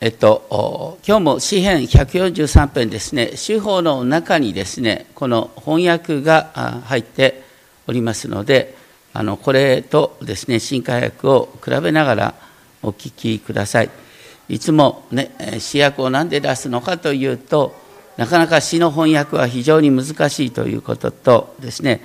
えっと、今日も詩編143編ですね、司法の中にですね、この翻訳が入っておりますので、あのこれとですね、新海訳を比べながらお聞きください。いつもね、詩訳を何で出すのかというと、なかなか詩の翻訳は非常に難しいということとですね、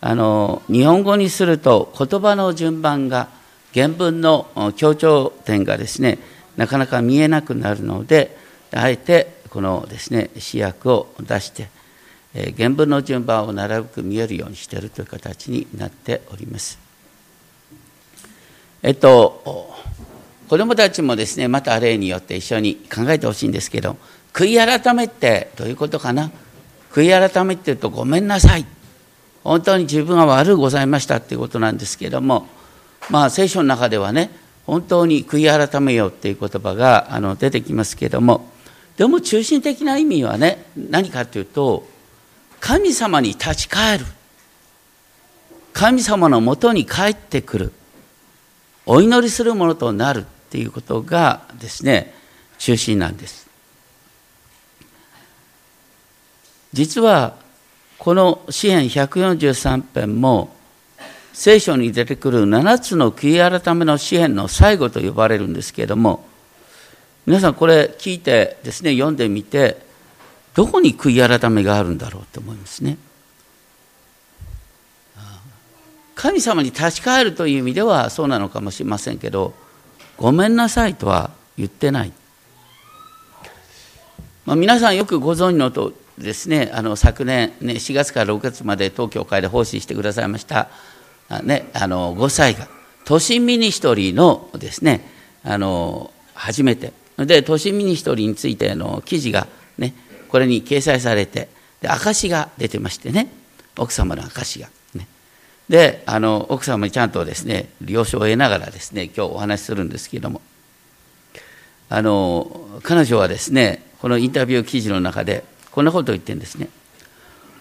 あの日本語にすると言葉の順番が原文の強調点がですねなかなか見えなくなるのであえてこのですね試薬を出して、え原文の順番をなるべく見えるようにしているという形になっております。えっと子どもたちもですねまた例によって一緒に考えてほしいんですけど悔い改めってどういうことかな？悔い改めって言うとごめんなさい本当に自分は悪うございましたっていうことなんですけどもまあ聖書の中ではね本当に悔い改めようっていう言葉があの出てきますけれどもでも中心的な意味はね何かというと神様に立ち返る。神様のもとに帰ってくる。お祈りするものとなるっていうことがですね中心なんです。実はこの詩篇143編も聖書に出てくる7つの悔い改めの詩篇の最後と呼ばれるんですけれども皆さんこれ聞いてですね読んでみてどこに悔い改めがあるんだろうと思いますね。神様に立ち返るという意味ではそうなのかもしれませんけどごめんなさいとは言ってない。まあ、皆さんよくご存知のとですねあの昨年、ね、4月から6月まで東京会で奉仕してくださいましたね、あの5歳が都心ミニストリーのですねあの初めてで都心ミニストリーについての記事がねこれに掲載されてで証が出てましてね奥様の証が。ね、であの奥様にちゃんとですね了承を得ながらですね今日お話しするんですけれどもあの彼女はですねこのインタビュー記事の中でこんなことを言ってるんですね。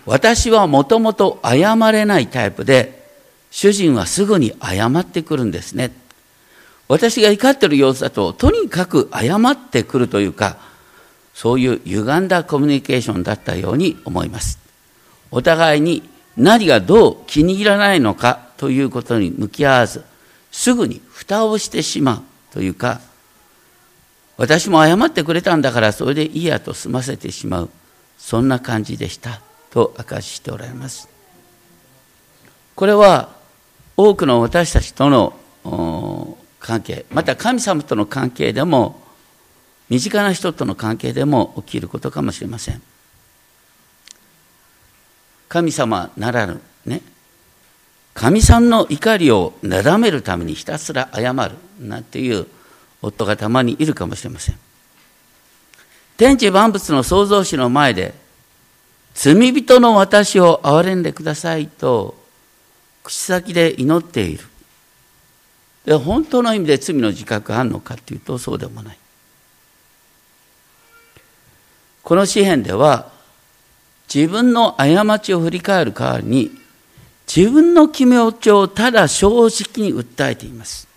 私はもともと謝れないタイプで主人はすぐに謝ってくるんですね。私が怒ってる様子だと、とにかく謝ってくるというか、そういう歪んだコミュニケーションだったように思います。お互いに何がどう気に入らないのかということに向き合わず、すぐに蓋をしてしまうというか、私も謝ってくれたんだからそれでいいやと済ませてしまう、そんな感じでしたと明かししておられます。これは多くの私たちとの関係また神様との関係でも身近な人との関係でも起きることかもしれません。神様ならぬね神さんの怒りをなだめるためにひたすら謝るなんていう夫がたまにいるかもしれません。天地万物の創造主の前で罪人の私を憐れんでくださいと口先で祈っている。で本当の意味で罪の自覚があるのかというとそうでもない。この詩篇では自分の過ちを振り返る代わりに自分の決め落ちをただ正直に訴えています。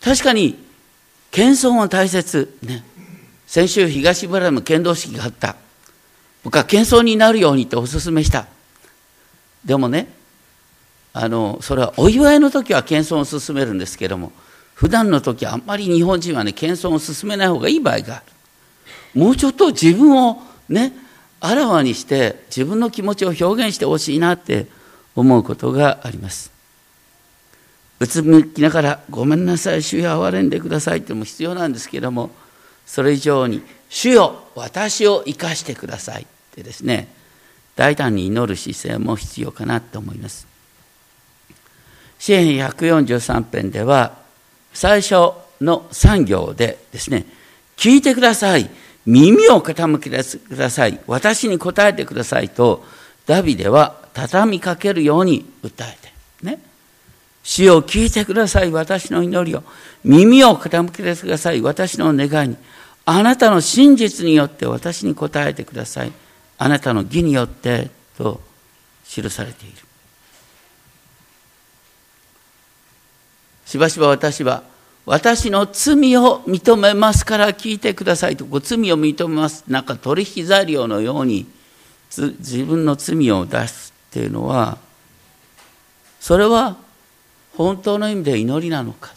確かに謙遜は大切ね。先週東村でも剣道式があった。僕は謙遜になるようにとお勧めした。でもねあのそれはお祝いの時は謙遜を進めるんですけども普段の時はあんまり日本人はね謙遜を進めない方がいい場合がある。もうちょっと自分をねあらわにして自分の気持ちを表現してほしいなって思うことがあります。うつむきながら「ごめんなさい主よ憐れんでください」っても必要なんですけどもそれ以上に「主よ私を生かしてください」ってですね大胆に祈る姿勢も必要かなと思います。詩篇143編では最初の3行でですね聞いてください。耳を傾けてください。私に答えてくださいとダビデは畳みかけるように訴えてね。死を聞いてください。私の祈りを。耳を傾けてください。私の願いに。あなたの真実によって私に答えてください。あなたの義によってと記されているしばしば私は私の罪を認めますから聞いてくださいと、こう罪を認めます。なんか取引材料のように自分の罪を出すっていうのは、それは本当の意味で祈りなのか。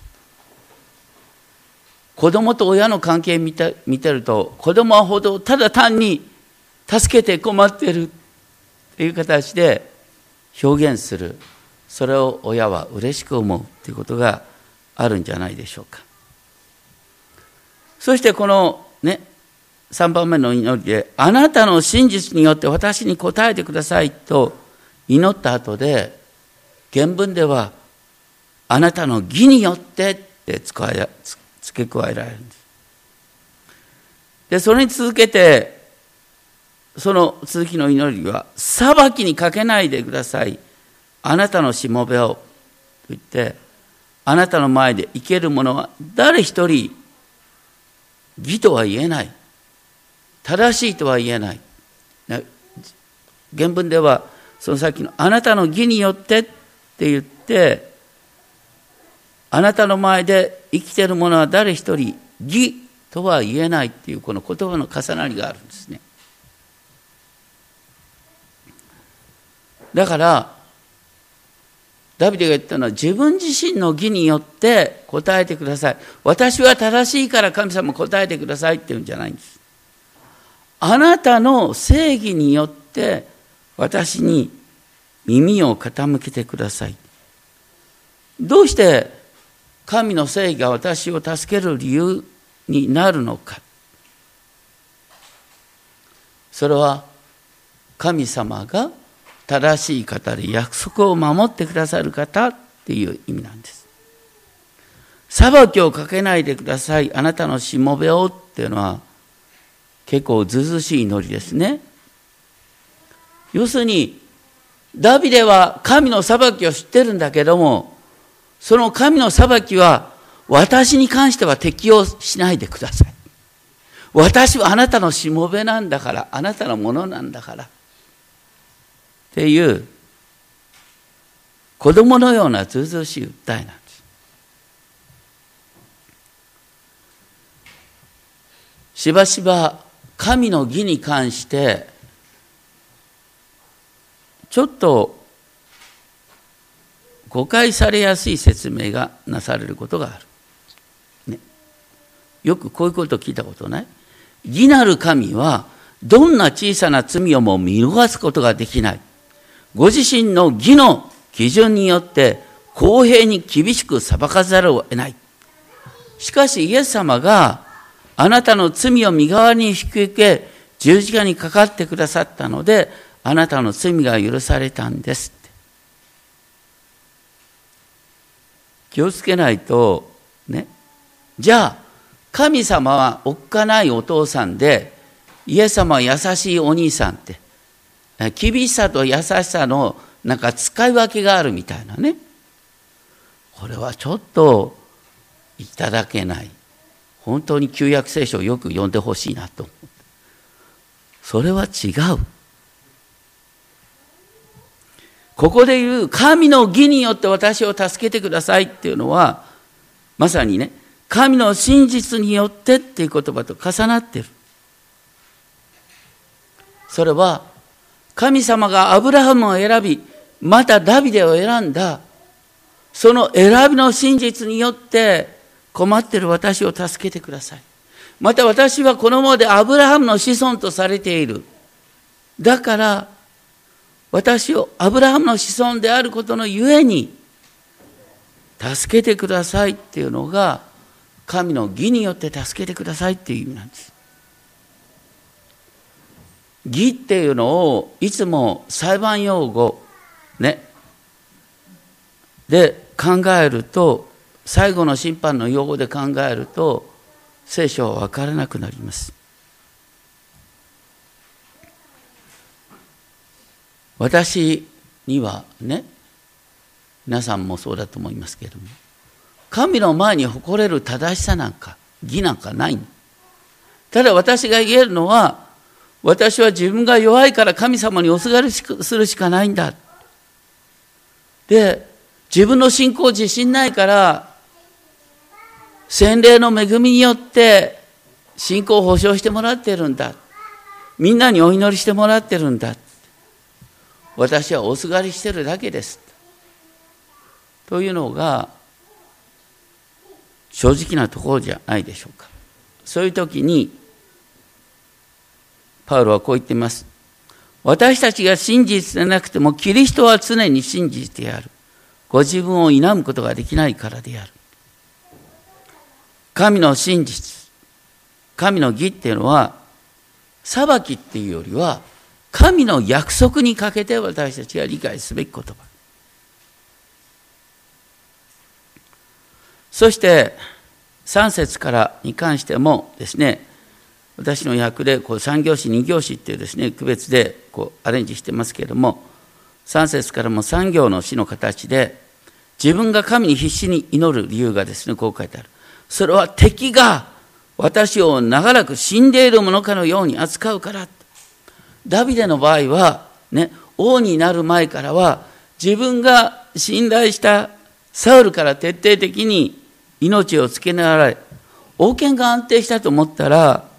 子供と親の関係見て見てると、子供はほどただ単に助けて困ってるっていう形で表現する。それを親は嬉しく思うっていうことがあるんじゃないでしょうか。そしてこのね、3番目の祈りで、あなたの真実によって私に答えてくださいと祈った後で、原文では、あなたの義によってって付け加えられるんです。で、それに続けて、その続きの祈りは、裁きにかけないでください。あなたのしもべを。と言って、あなたの前で生ける者は誰一人義とは言えない正しいとは言えない原文ではそのさっきのあなたの義によってって言ってあなたの前で生きてる者は誰一人義とは言えないっていうこの言葉の重なりがあるんですねだからダビデが言ったのは自分自身の義によって答えてください。私は正しいから神様答えてくださいっていうんじゃないんです。あなたの正義によって私に耳を傾けてください。どうして神の正義が私を助ける理由になるのか。それは神様が正しい方で約束を守ってくださる方っていう意味なんです。裁きをかけないでください。あなたのしもべをっていうのは結構ずずしい祈りですね。要するに、ダビデは神の裁きを知ってるんだけども、その神の裁きは私に関しては適用しないでください。私はあなたのしもべなんだから、あなたのものなんだから。っていう子供のようなずうずうしい訴えなんです。しばしば神の義に関してちょっと誤解されやすい説明がなされることがある。ね、よくこういうこと聞いたことない？義なる神はどんな小さな罪をも見逃すことができない。ご自身の義の基準によって公平に厳しく裁かざるを得ない。しかしイエス様があなたの罪を身代わりに引き受け十字架にかかってくださったのであなたの罪が許されたんです気をつけないとね。じゃあ神様はおっかないお父さんでイエス様は優しいお兄さんって。厳しさと優しさのなんか使い分けがあるみたいなね。これはちょっといただけない。本当に旧約聖書をよく読んでほしいなと思うそれは違う。ここで言う神の義によって私を助けてくださいっていうのはまさにね神の真実によってっていう言葉と重なってる。それは神様がアブラハムを選び、またダビデを選んだ、その選びの真実によって困ってる私を助けてください。また私はこのままでアブラハムの子孫とされている。だから、私をアブラハムの子孫であることのゆえに、助けてくださいっていうのが、神の義によって助けてくださいっていう意味なんです。義っていうのをいつも裁判用語ね。で考えると最後の審判の用語で考えると聖書は分からなくなります。私にはね皆さんもそうだと思いますけれども神の前に誇れる正しさなんか義なんかない。ただ私が言えるのは私は自分が弱いから神様におすがりするしかないんだ。で、自分の信仰自信ないから、洗礼の恵みによって信仰を保証してもらってるんだ。みんなにお祈りしてもらってるんだ。私はおすがりしてるだけです。というのが正直なところじゃないでしょうか。そういう時にパウロはこう言っています。私たちが真実でなくてもキリストは常に真実である。ご自分を否むことができないからである。神の真実、神の義っていうのは、裁きっていうよりは、神の約束にかけて私たちが理解すべき言葉。そして3節からに関してもですね、私の訳でこう3行詞、2行詞っていうですね、区別でこうアレンジしてますけれども、3節からも3行の詩の形で、自分が神に必死に祈る理由がですね、こう書いてある。それは敵が私を長らく死んでいるものかのように扱うから。ダビデの場合は、ね、王になる前からは、自分が信頼したサウルから徹底的に命を付けながら、王権が安定したと思ったら、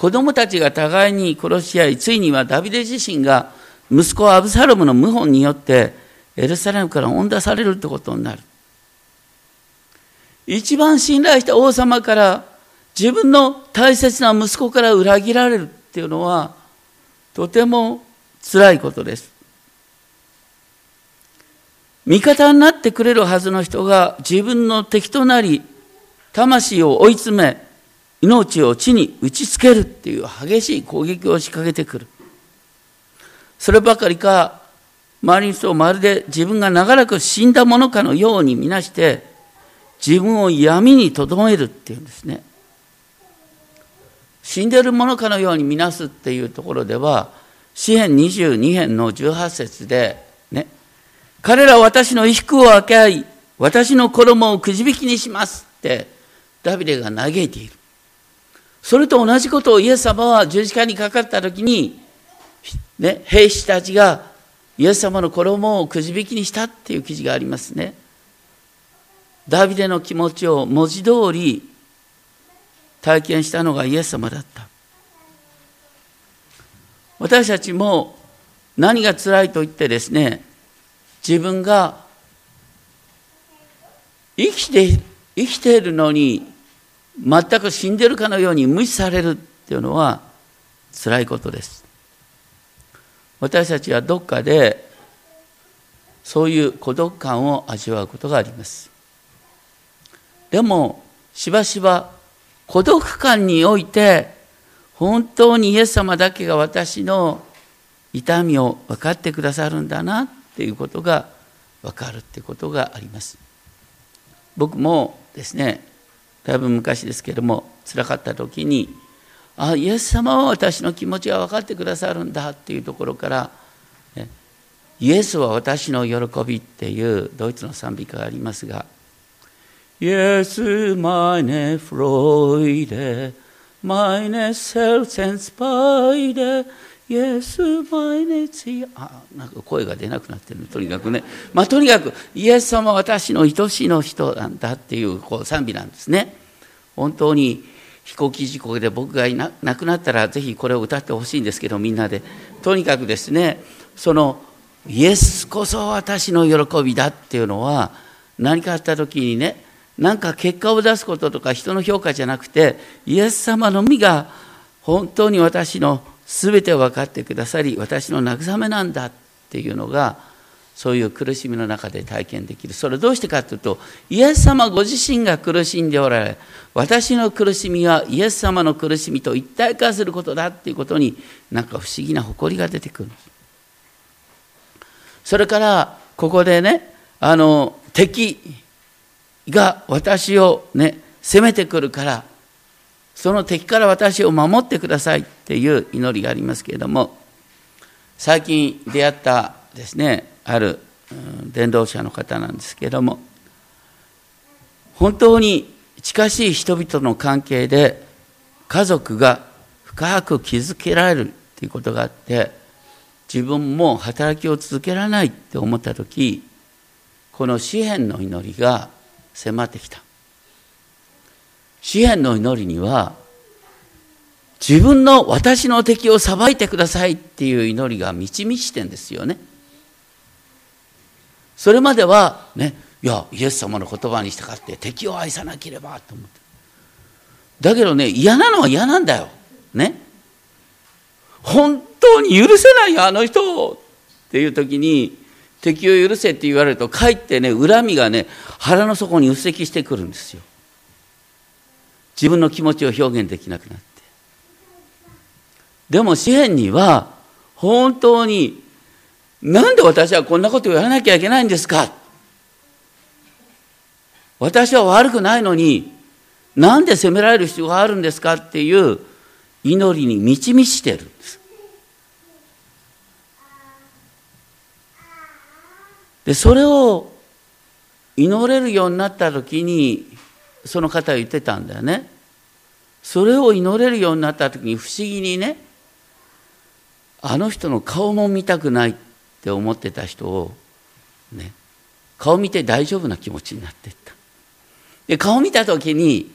子供たちが互いに殺し合い、ついにはダビデ自身が息子アブサロムの謀反によってエルサレムから追ん出されるってことになる。一番信頼した王様から自分の大切な息子から裏切られるっていうのはとても辛いことです。味方になってくれるはずの人が自分の敵となり魂を追い詰め命を地に打ちつけるっていう激しい攻撃を仕掛けてくる。そればかりか、周りの人をまるで自分が長らく死んだものかのように見なして、自分を闇にとどめるっていうんですね。死んでるものかのように見なすっていうところでは、詩編22編の18節で、ね、彼らは私の衣服を分け合い、私の衣をくじ引きにしますって、ダビデが嘆いている。それと同じことをイエス様は十字架にかかった時に、ね、兵士たちがイエス様の衣をくじ引きにしたっていう記事がありますね。ダビデの気持ちを文字通り体験したのがイエス様だった。私たちも何が辛いと言ってですね、自分が生きて生きているのに全く死んでるかのように無視されるっていうのは辛いことです。私たちはどっかでそういう孤独感を味わうことがあります。でもしばしば孤独感において本当にイエス様だけが私の痛みを分かってくださるんだなっていうことが分かるってことがあります。僕もですねだいぶ昔ですけども辛かった時にあイエス様は私の気持ちが分かってくださるんだっていうところから、ね、イエスは私の喜びっていうドイツの賛美歌がありますがイエス meine Freude meine Selbstenspeide イエス毎日あなんか声が出なくなってるとにかくね。まあとにかくイエス様は私の愛しの人なんだっていうこう賛美なんですね。本当に飛行機事故で僕がいな亡くなったらぜひこれを歌ってほしいんですけどみんなで。とにかくですねそのイエスこそ私の喜びだっていうのは何かあった時にねなんか結果を出すこととか人の評価じゃなくてイエス様のみが本当に私の全てを分かってくださり私の慰めなんだっていうのがそういう苦しみの中で体験できる。それどうしてかというとイエス様ご自身が苦しんでおられ私の苦しみはイエス様の苦しみと一体化することだっていうことになんか不思議な誇りが出てくる。それからここでねあの敵が私をね攻めてくるからその敵から私を守ってくださいっていう祈りがありますけれども最近出会ったですねある伝道者の方なんですけれども本当に近しい人々の関係で家族が深く築けられるということがあって自分も働きを続けられないって思った時この詩篇の祈りが迫ってきた詩篇の祈りには自分の私の敵を裁いてくださいっていう祈りが満ち満ちてんですよね。それまではねいやイエス様の言葉に従って敵を愛さなければと思って。だけどね嫌なのは嫌なんだよ。ね。本当に許せないよあの人っていう時に敵を許せって言われるとかえってね恨みがね腹の底にうっせきしてくるんですよ。自分の気持ちを表現できなくなって。でも詩篇には本当になんで私はこんなことをやらなきゃいけないんですか？私は悪くないのになんで責められる必要があるんですかっていう祈りに満ち満ちてるんです。でそれを祈れるようになった時にその方は言ってたんだよね。それを祈れるようになった時に不思議にねあの人の顔も見たくないって思ってた人をね顔見て大丈夫な気持ちになっていった。で顔見た時に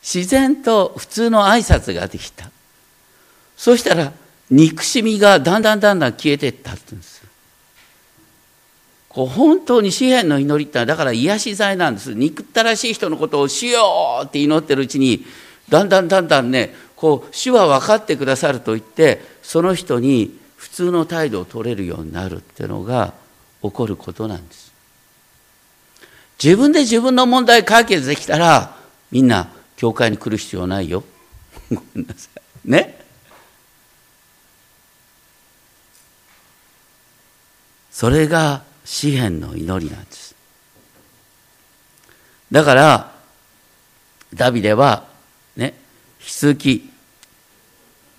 自然と普通の挨拶ができた。そしたら憎しみがだんだんだんだん消えていったってうんですこう本当に詩篇の祈りってのはだから癒し剤なんです。憎ったらしい人のことをしようって祈ってるうちにだんだんだんだんねこう主は分かってくださると言ってその人に普通の態度を取れるようになるっていうのが起こることなんです。自分で自分の問題解決できたらみんな教会に来る必要ないよ。ごめんなさい。ね？それが詩篇の祈りなんです。だからダビデはね引き続き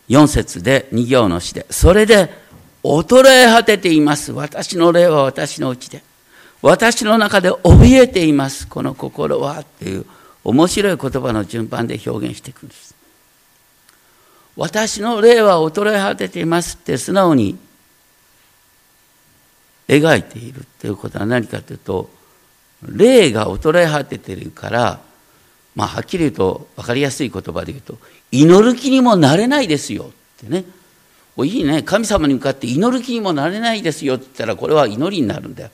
4節で2行の詩で、それで衰え果てています。私の霊は私のうちで。私の中で怯えています。この心は。っていう面白い言葉の順番で表現していくんです。私の霊は衰え果てていますって素直に描いているっていうことは何かというと、霊が衰え果てているから、まあ、はっきり言うと分かりやすい言葉で言うと祈る気にもなれないですよってね。いいね。神様に向かって祈る気にもなれないですよって言ったらこれは祈りになるんだよ。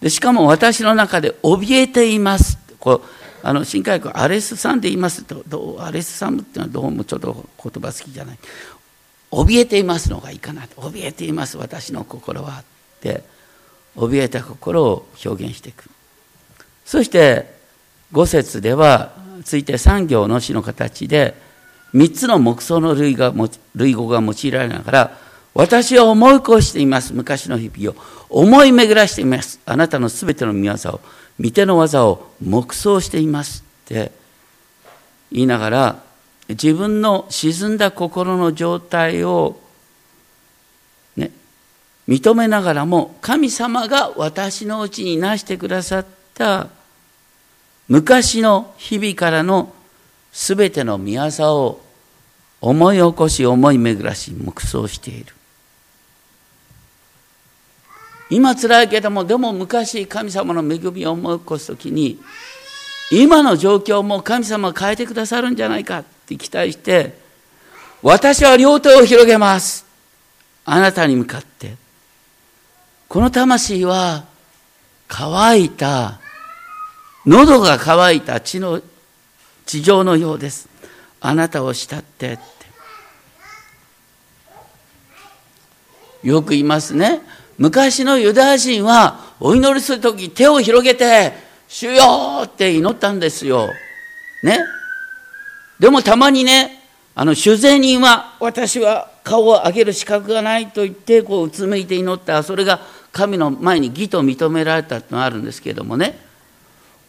でしかも私の中で怯えていますこうあの新海君アレスさんで言いますとどうアレスさんっていうのはどうもちょっと言葉好きじゃない。怯えていますのがいいかな怯えています私の心はって。怯えた心を表現していくそして五節ではついて産業の詩の形で3つの木想の類が類語が用いられながら私は思い越しています。昔の日々を。思い巡らしています。あなたのすべての見業を見ての技を黙想しています。って言いながら自分の沈んだ心の状態をね認めながらも神様が私のうちになしてくださった昔の日々からのすべての御業を思い起こし思い巡らし黙想している。今辛いけどもでも昔神様の恵みを思い起こす時に今の状況も神様変えてくださるんじゃないかって期待して私は両手を広げます。あなたに向かって。この魂は乾いた、喉が乾いた地の、地上のようです。あなたを慕ってって。よく言いますね。昔のユダヤ人はお祈りするとき手を広げて、主よって祈ったんですよ。ね。でもたまにね、あの、主税人は私は顔を上げる資格がないと言って、こううつむいて祈った。それが神の前に義と認められたってのがあるんですけどもね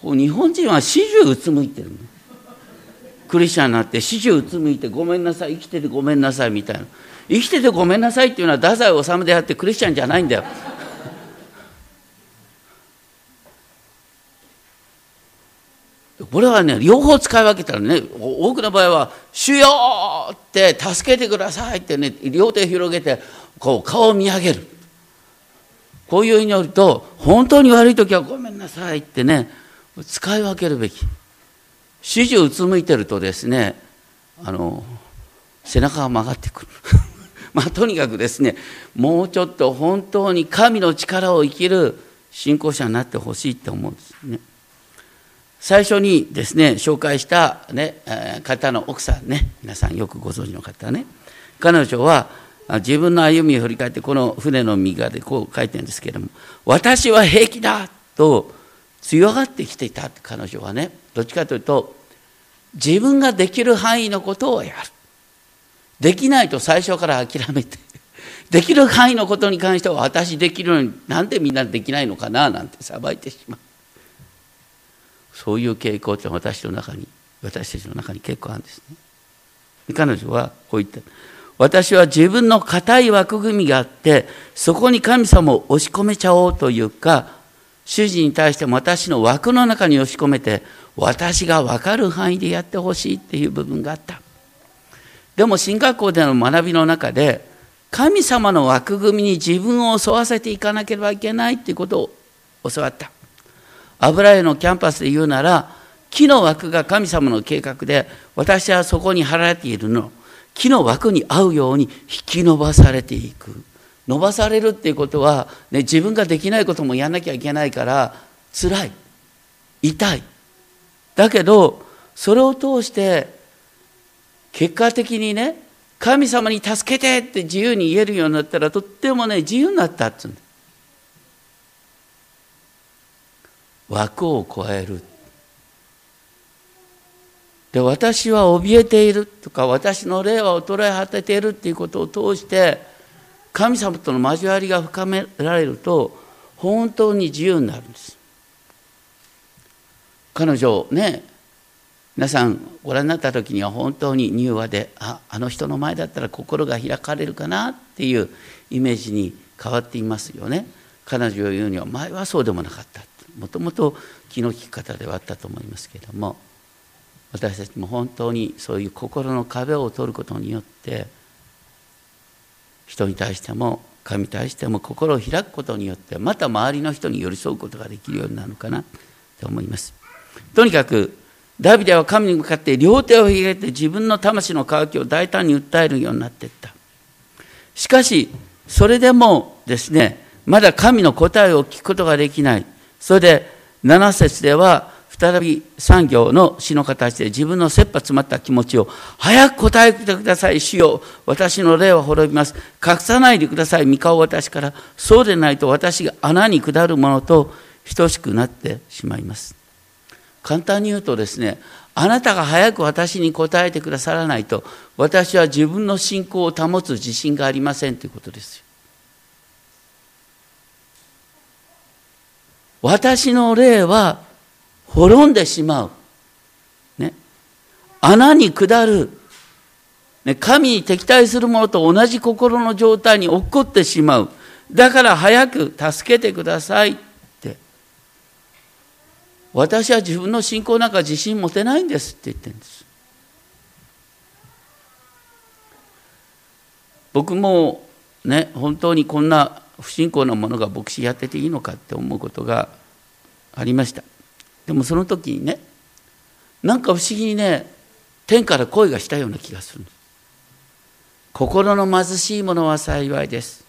日本人は始終うつむいてるクリスチャンになって始終うつむいてごめんなさい生きててごめんなさいみたいな。生きててごめんなさいっていうのは太宰治であってクリスチャンじゃないんだよ。これはね両方使い分けたらね。多くの場合は「主よ!」って「助けてください」ってね両手広げてこう顔を見上げる。こういう祈りと本当に悪い時はごめんなさいってね使い分けるべき。始終うつむいてるとですねあの背中が曲がってくる。まあとにかくですねもうちょっと本当に神の力を生きる信仰者になってほしいって思うんですね。最初にですね紹介した、ね、方の奥さんね皆さんよくご存知の方ね。彼女は自分の歩みを振り返ってこの船の右側でこう書いてるんですけれども私は平気だと強がってきていた彼女はねどっちかというと自分ができる範囲のことをやる。できないと最初から諦めて できる範囲のことに関しては私できるのになんでみんなできないのかななんてさばいてしまう。そういう傾向って私の中に私たちの中に結構あるんですね。彼女はこう言った。私は自分の固い枠組みがあってそこに神様を押し込めちゃおうというか主人に対しても私の枠の中に押し込めて私が分かる範囲でやってほしいっていう部分があった。でも進学校での学びの中で神様の枠組みに自分を沿わせていかなければいけないっていうことを教わった。油絵のキャンパスで言うなら木の枠が神様の計画で私はそこに貼られているの。木の枠に合うように引き伸ばされていく。伸ばされるっていうことは、ね、自分ができないこともやんなきゃいけないから辛い。痛い。だけどそれを通して結果的にね神様に助けてって自由に言えるようになったらとってもね自由になったっつうん枠を超える。で私は怯えているとか私の霊は衰え果てているっていうことを通して神様との交わりが深められると本当に自由になるんです。彼女ね皆さんご覧になった時には本当に柔和でああの人の前だったら心が開かれるかなっていうイメージに変わっていますよね。彼女を言うには前はそうでもなかった。もともと気の利き方ではあったと思いますけれども私たちも本当にそういう心の壁を取ることによって人に対しても神に対しても心を開くことによってまた周りの人に寄り添うことができるようになるのかなと思います。とにかくダビデは神に向かって両手を広げて自分の魂の渇きを大胆に訴えるようになっていった。しかしそれでもですねまだ神の答えを聞くことができない。それで7節では再び産業の詩の形で自分の切羽詰まった気持ちを早く答えてください。主よ。私の霊は滅びます。隠さないでください三顔私からそうでないと私が穴に下るものと等しくなってしまいます。簡単に言うとですねあなたが早く私に答えてくださらないと私は自分の信仰を保つ自信がありませんということですよ。私の霊は滅んでしまう。ね。穴に下る。ね、神に敵対する者と同じ心の状態に落っこってしまう。だから早く助けてくださいって。私は自分の信仰なんか自信持てないんですって言ってるんです。僕もね、本当にこんな不信仰なものが牧師やってていいのかって思うことがありました。でもその時にねなんか不思議にね天から声がしたような気がする心の貧しい者は幸いです。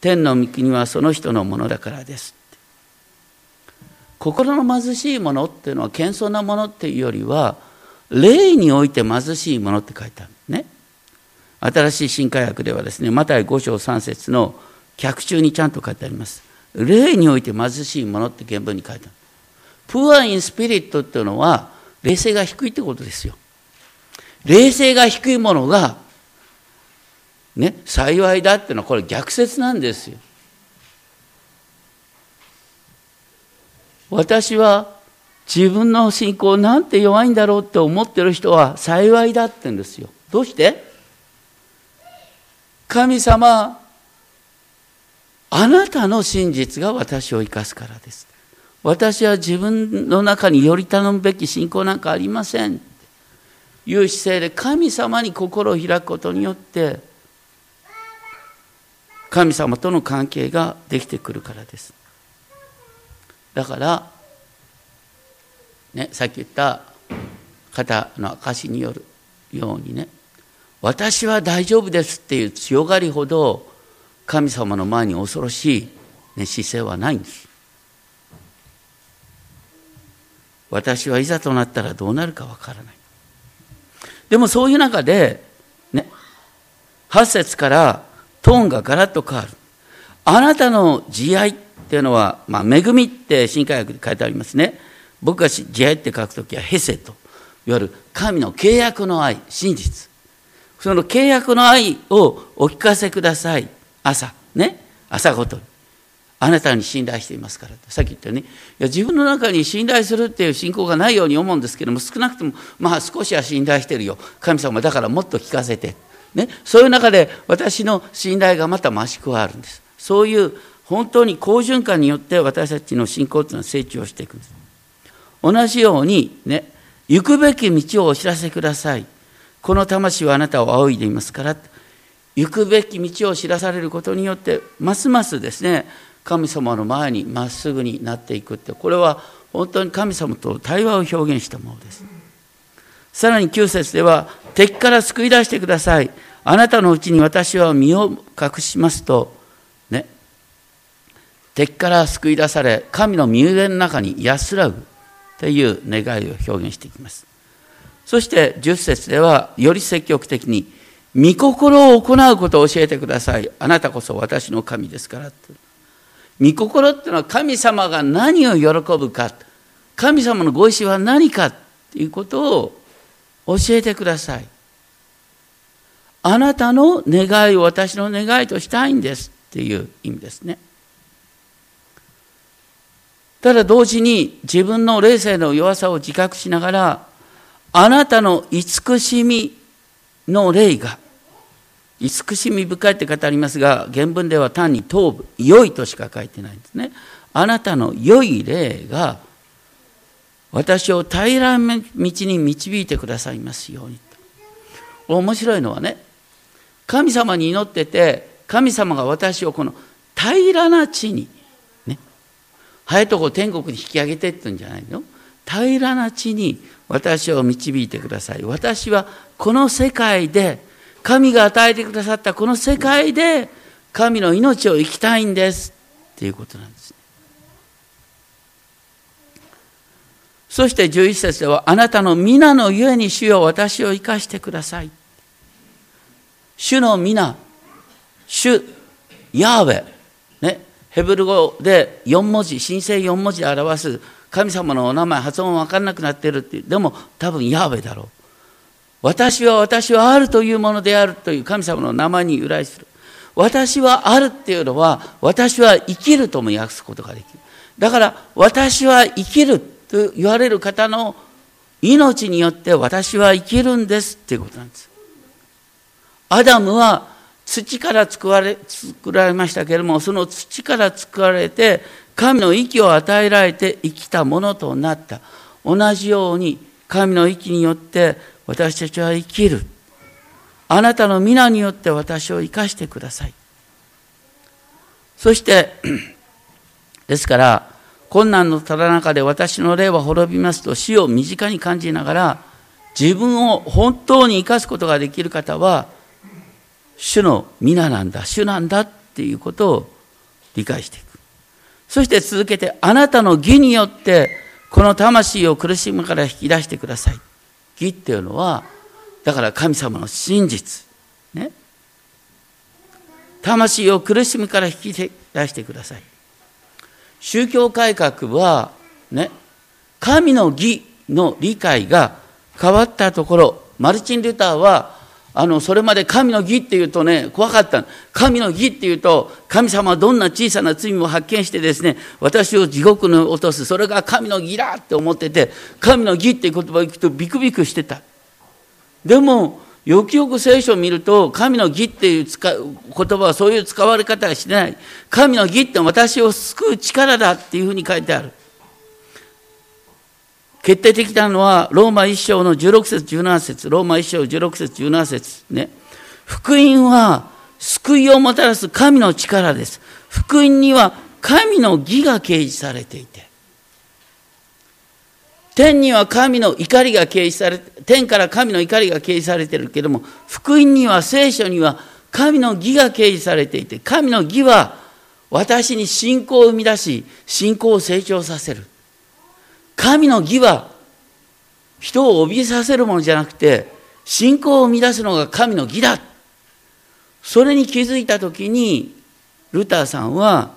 天の御国はその人のものだからです。心の貧しいものっていうのは謙遜なものっていうよりは霊において貧しいものって書いてあるね。新しい新科学ではですねマタイ5章3節の脚中にちゃんと書いてあります。霊において貧しいものって原文に書いてある。プアインスピリットっていうのは冷静が低いってことですよ。冷静が低いものがね幸いだっていうのはこれ逆説なんですよ。私は自分の信仰なんて弱いんだろうって思ってる人は幸いだって言うんですよ。どうして？神様あなたの真実が私を生かすからです。私は自分の中により頼むべき信仰なんかありません。いう姿勢で神様に心を開くことによって神様との関係ができてくるからですだからねさっき言った方の証によるようにね私は大丈夫ですっていう強がりほど神様の前に恐ろしい、ね、姿勢はないんです私はいざとなったらどうなるかわからない。でもそういう中でね8節からトーンがガラッと変わる。あなたの慈愛っていうのは、まあ、恵みって新海訳で書いてありますね。僕が慈愛って書くときはヘセといわゆる。神の契約の愛真実。その契約の愛をお聞かせください。朝ね。朝ごとに。あなたに信頼していますから。さっき言ったようにいや自分の中に信頼するっていう信仰がないように思うんですけども少なくともまあ少しは信頼してるよ。神様だからもっと聞かせて、ね、そういう中で私の信頼がまた増し加わるんです。そういう本当に好循環によって私たちの信仰というのは成長していくんです。同じようにね。行くべき道をお知らせください。この魂はあなたを仰いでいますから。行くべき道を知らされることによってますますですね神様の前にまっすぐになっていくってこれは本当に神様と対話を表現したものです。さらに9節では敵から救い出してください。あなたのうちに私は身を隠しますとね。敵から救い出され神の身腕の中に安らぐという願いを表現していきます。そして10節ではより積極的に御心を行うことを教えてください。あなたこそ私の神ですから御心っていうのは神様が何を喜ぶか。神様のご意志は何かっていうことを教えてください。あなたの願いを私の願いとしたいんですっていう意味ですね。ただ同時に自分の霊性の弱さを自覚しながらあなたの慈しみの霊が慈しみ深いって語りますが原文では単に頭部良いとしか書いてないんですね。あなたの良い霊が私を平らな道に導いてくださいますように面白いのはね神様に祈ってて神様が私をこの平らな地にね早いとこ天国に引き上げてってんじゃないの？平らな地に私を導いてください。私はこの世界で神が与えてくださったこの世界で神の命を生きたいんですっていうことなんです。そして11節では、あなたの皆のゆえに主よ私を生かしてください。主の皆、主、ヤーウェ、ね、ヘブル語で4文字、神聖4文字で表す神様のお名前、発音分からなくなってるっていう、でも多分ヤーウェだろう。私は私はあるというものであるという神様の名前に由来する。私はあるっていうのは、私は生きるとも訳すことができる。だから、私は生きると言われる方の命によって私は生きるんですっていうことなんです。アダムは土から作られ作られましたけれども、その土から作られて、神の息を与えられて生きたものとなった。同じように、神の息によって私たちは生きる。あなたの皆によって私を生かしてください。そして、ですから、困難のただ中で私の霊は滅びますと死を身近に感じながら、自分を本当に生かすことができる方は、主の皆なんだ、主なんだっていうことを理解していく。そして続けて、あなたの義によって、この魂を苦しみから引き出してください。義っていうのはだから神様の真実ね。魂を苦しみから引き出してください。宗教改革はね。神の義の理解が変わったところマルチン・ルターはあのそれまで神の義っていうとね怖かった。神の義っていうと神様はどんな小さな罪も発見してですね私を地獄に落とす。それが神の義だって思ってて神の義って言葉を聞くとビクビクしてた。でもよくよく聖書を見ると神の義っていう使う言葉はそういう使われ方はしてない。神の義って私を救う力だっていうふうに書いてある。決定的なのは、ローマ一章の16節17節ローマ一章16節17節ね。福音は、救いをもたらす神の力です。福音には神の義が掲示されていて、天には神の怒りが掲示され、天から神の怒りが掲示されてるけども、福音には聖書には神の義が掲示されていて、神の義は私に信仰を生み出し、信仰を成長させる。神の義は人を怯えさせるものじゃなくて、信仰を生み出すのが神の義だ。それに気づいたときに、ルターさんは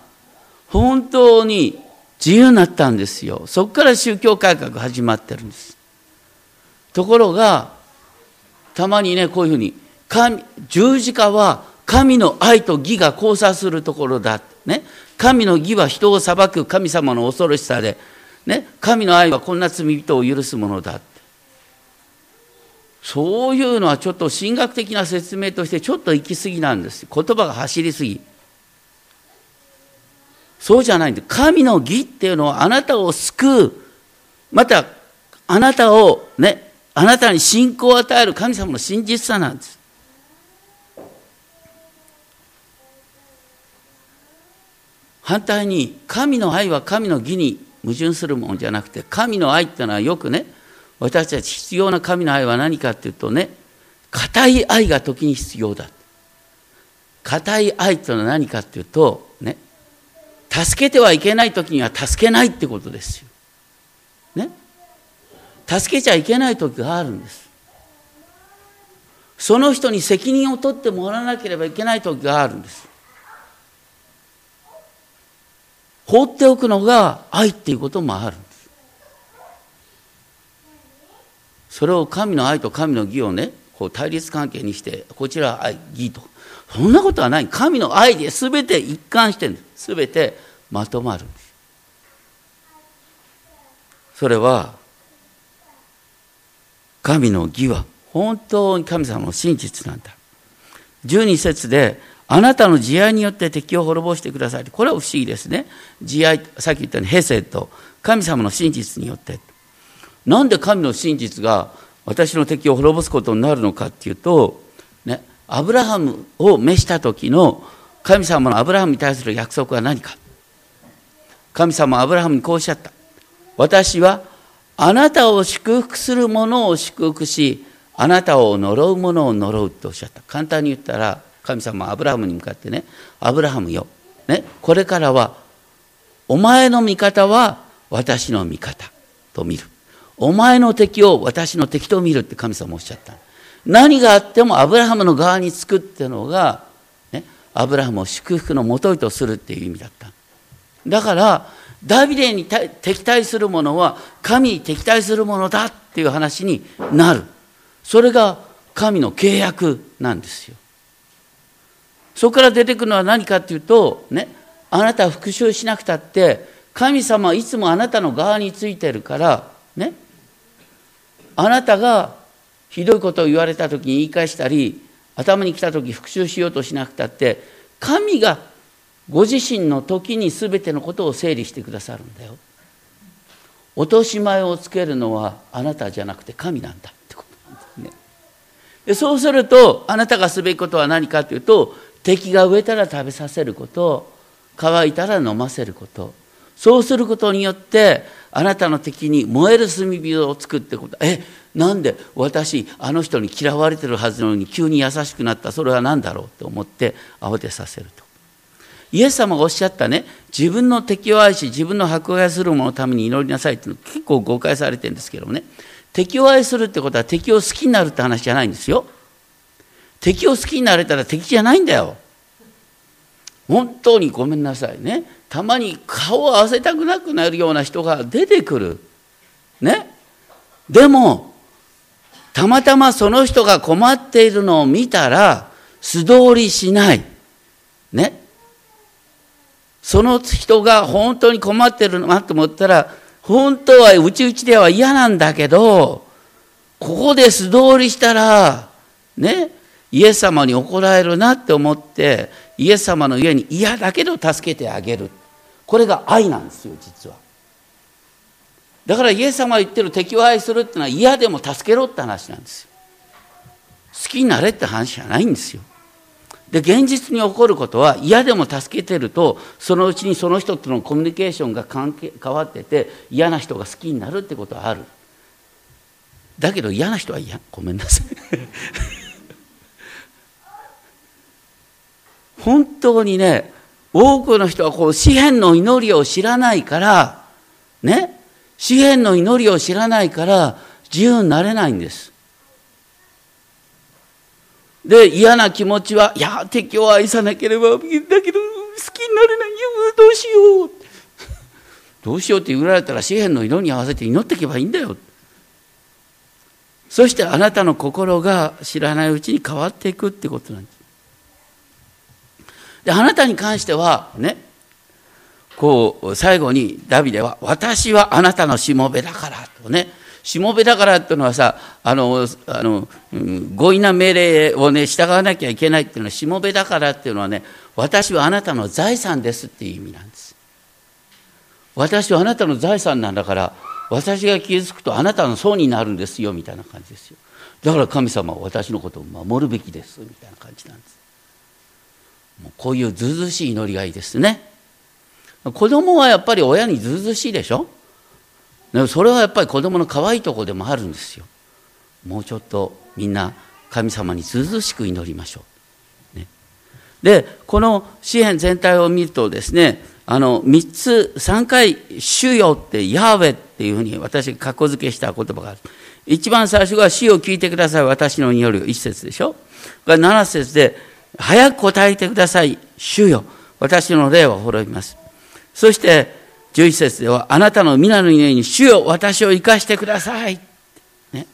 本当に自由になったんですよ。そこから宗教改革始まってるんです。ところが、たまにね、こういうふうに、神十字架は神の愛と義が交差するところだ。ね、神の義は人を裁く神様の恐ろしさで、ね、神の愛はこんな罪人を許すものだ。そういうのはちょっと神学的な説明としてちょっと行き過ぎなんです。言葉が走りすぎ。そうじゃないんで神の義っていうのはあなたを救うまたあなたをねあなたに信仰を与える神様の真実さなんです反対に神の愛は神の義に矛盾するものじゃなくて神の愛っていうのはよくね私たち必要な神の愛は何かっていうとね固い愛が時に必要だ固い愛っていうのは何かっていうとね助けてはいけない時には助けないってことですよ。ね。助けちゃいけない時があるんです。その人に責任を取ってもらわなければいけない時があるんです。放っておくのが愛っていうこともあるんです。それを神の愛と神の義をね、こう対立関係にして、こちらは愛、義と。そんなことはない。神の愛で全て一貫してるんです。全てまとまるんです。それは、神の義は本当に神様の真実なんだ。12節で、あなたの慈愛によって敵を滅ぼしてください。これは不思議ですね。慈愛、さっき言ったように、ヘセと神様の真実によって。なんで神の真実が私の敵を滅ぼすことになるのかっていうと、ね、アブラハムを召した時の神様のアブラハムに対する約束は何か。神様はアブラハムにこうおっしゃった。私はあなたを祝福する者を祝福し、あなたを呪う者を呪うっておっしゃった。簡単に言ったら、神様はアブラハムに向かってね、アブラハムよ、ね、これからは、お前の味方は私の味方と見る。お前の敵を私の敵と見るって神様おっしゃった。何があってもアブラハムの側につくっていうのが、ね、アブラハムを祝福のもといとするっていう意味だった。だからダビデに敵対するものは神に敵対するものだっていう話になるそれが神の契約なんですよそこから出てくるのは何かっていうとねあなたは復讐しなくたって神様はいつもあなたの側についてるからねあなたがひどいことを言われた時に言い返したり頭に来た時復讐しようとしなくたって神がご自身の時に全てのことを整理してくださるんだよ。落とし前をつけるのはあなたじゃなくて神なんだってことなんですね。でそうするとあなたがすべきことは何かというと敵が植えたら食べさせること乾いたら飲ませること。そうすることによってあなたの敵に燃える炭火を作ってことえなんで私あの人に嫌われてるはずなのに急に優しくなった。それは何だろうと思って慌てさせると。イエス様がおっしゃったね、自分の敵を愛し、自分の迫害する者のために祈りなさいっていうの結構誤解されてるんですけどもね、敵を愛するってことは敵を好きになるって話じゃないんですよ。敵を好きになれたら敵じゃないんだよ。本当にごめんなさいね。たまに顔を合わせたくなくなるような人が出てくる。ね。でも、たまたまその人が困っているのを見たら、素通りしない。ね。その人が本当に困ってるなと思ったら、本当はうちうちでは嫌なんだけど、ここで素通りしたら、ね、イエス様に怒られるなって思って、イエス様の家に嫌だけど助けてあげる。これが愛なんですよ、実は。だからイエス様が言ってる敵を愛するっていうのは嫌でも助けろって話なんですよ。好きになれって話じゃないんですよ。で現実に起こることは嫌でも助けてるとそのうちにその人とのコミュニケーションが関係変わってて嫌な人が好きになるってことはあるだけど嫌な人は嫌ごめんなさい 本当にね多くの人はこう詩篇の祈りを知らないからね詩篇の祈りを知らないから自由になれないんです。で嫌な気持ちはいや敵を愛さなければだけど好きになれないよどうしよう。どうしようって言われたら詩篇の色に合わせて祈っていけばいいんだよ。そしてあなたの心が知らないうちに変わっていくってことなんです。であなたに関してはねこう最後にダビデは「私はあなたのしもべだから」とね。しもべだからっていうのはさあのあの、うん、強引な命令をね従わなきゃいけないっていうのはしもべだからっていうのはね私はあなたの財産ですっていう意味なんです。私はあなたの財産なんだから私が傷つくとあなたの損になるんですよみたいな感じですよ。だから神様は私のことを守るべきですみたいな感じなんです。こういうずうずしい祈りがいいですね。子供はやっぱり親にずうずしいでしょ？それはやっぱり子供の可愛いとこでもあるんですよ。もうちょっとみんな神様にずうずしく祈りましょう、ね、でこの詩篇全体を見るとですねあの3つ3回「主よ」って「ヤーウェ」っていうふうに私が格好付けした言葉がある。一番最初が「主を聞いてください私の祈りを」一節でしょ？7節で早く答えてください。主よ。私の霊は滅びます。そして、11節では、あなたの皆の家に主よ、私を生かしてください。ね。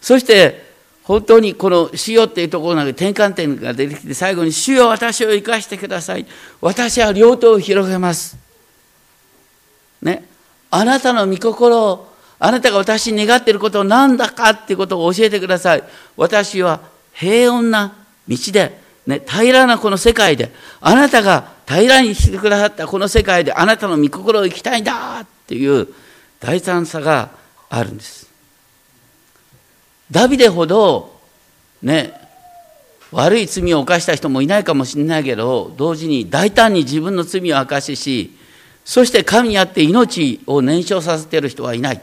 そして、本当にこの主よっていうところなんか転換点が出てきて、最後に主よ、私を生かしてください。私は両手を広げます。ね。あなたの御心を、あなたが私に願っていることを何だかっていうことを教えてください。私は平穏な道で、ね、平らなこの世界で、あなたが平らにしてくださったこの世界で、あなたの御心を生きたいんだっていう大胆さがあるんです。ダビデほど、ね、悪い罪を犯した人もいないかもしれないけど、同時に大胆に自分の罪を明かしし、そして神にあって命を燃焼させている人はいない。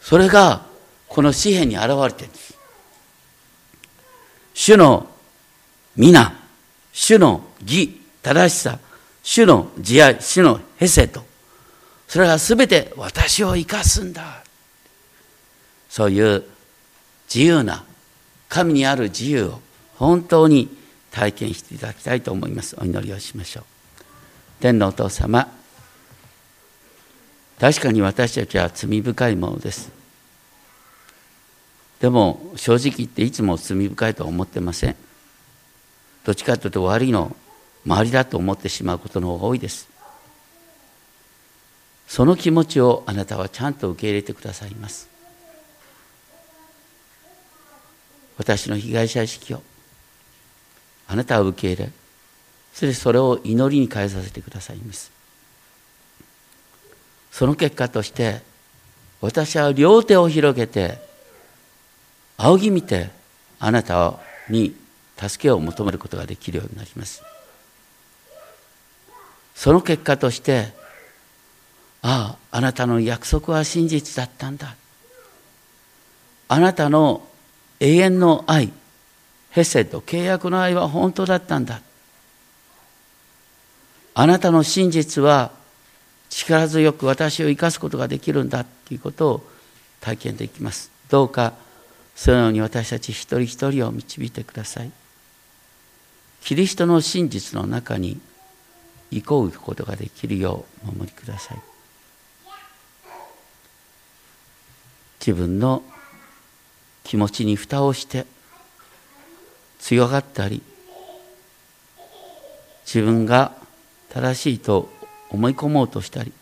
それがこの詩篇に現れてるんです。主の皆、主の義、正しさ、主の慈愛、主のヘセと、それが全て私を生かすんだ。そういう自由な、神にある自由を本当に体験していただきたいと思います。お祈りをしましょう。天のお父様、確かに私たちは罪深いものです。でも正直言っていつも罪深いとは思ってません。どっちかというと悪いの周りだと思ってしまうことの方が多いです。その気持ちをあなたはちゃんと受け入れてくださいます。私の被害者意識をあなたは受け入れそしてそれを祈りに変えさせてくださいます。その結果として私は両手を広げて仰ぎ見てあなたに助けを求めることができるようになります。その結果としてあああなたの約束は真実だったんだ。あなたの永遠の愛ヘセと契約の愛は本当だったんだ。あなたの真実は力強く私を生かすことができるんだということを体験できます。どうかそのように私たち一人一人を導いてください。キリストの真実の中に行こうことができるようお守りください。自分の気持ちに蓋をして強がったり自分が正しいと思い込もうとしたり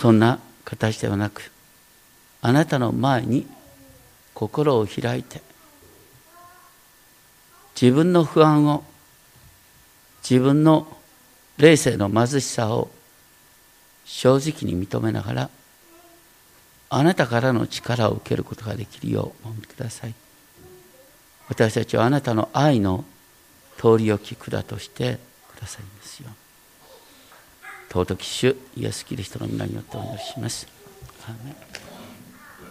そんな形ではなくあなたの前に心を開いて自分の不安を自分の霊性の貧しさを正直に認めながらあなたからの力を受けることができるようお守りください。私たちはあなたの愛の通り置き管としてくださいますよ尊き主イエス・キリストの皆によってお祈りします。